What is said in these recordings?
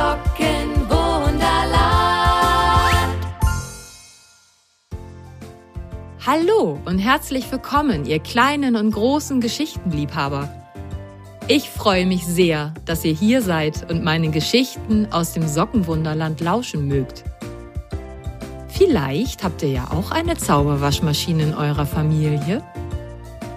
Sockenwunderland. Hallo und herzlich willkommen, ihr kleinen und großen Geschichtenliebhaber. Ich freue mich sehr, dass ihr hier seid und meinen Geschichten aus dem Sockenwunderland lauschen mögt. Vielleicht habt ihr ja auch eine Zauberwaschmaschine in eurer Familie.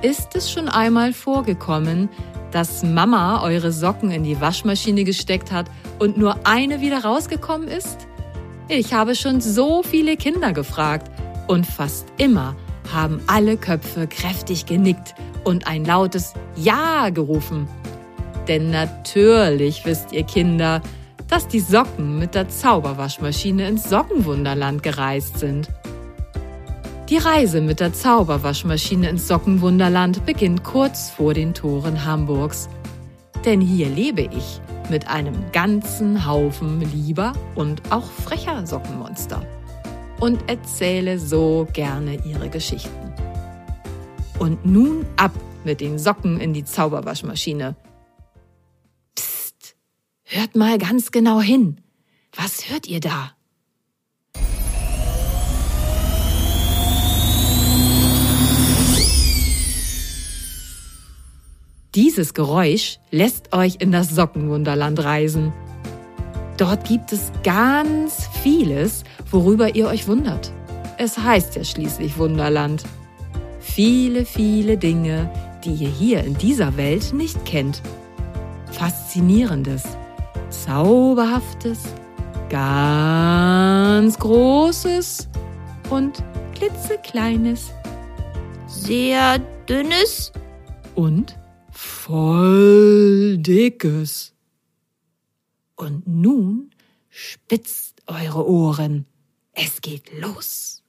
Ist es schon einmal vorgekommen, dass Mama eure Socken in die Waschmaschine gesteckt hat und nur eine wieder rausgekommen ist? Ich habe schon so viele Kinder gefragt und fast immer haben alle Köpfe kräftig genickt und ein lautes Ja gerufen. Denn natürlich wisst ihr Kinder, dass die Socken mit der Zauberwaschmaschine ins Sockenwunderland gereist sind. Die Reise mit der Zauberwaschmaschine ins Sockenwunderland beginnt kurz vor den Toren Hamburgs. Denn hier lebe ich mit einem ganzen Haufen lieber und auch frecher Sockenmonster und erzähle so gerne ihre Geschichten. Und nun ab mit den Socken in die Zauberwaschmaschine. Psst, hört mal ganz genau hin. Was hört ihr da? Dieses Geräusch lässt euch in das Sockenwunderland reisen. Dort gibt es ganz vieles, worüber ihr euch wundert. Es heißt ja schließlich Wunderland. Viele, viele Dinge, die ihr hier in dieser Welt nicht kennt. Faszinierendes, Zauberhaftes, ganz Großes und klitzekleines. Sehr dünnes und voll dickes. Und nun spitzt eure Ohren. Es geht los.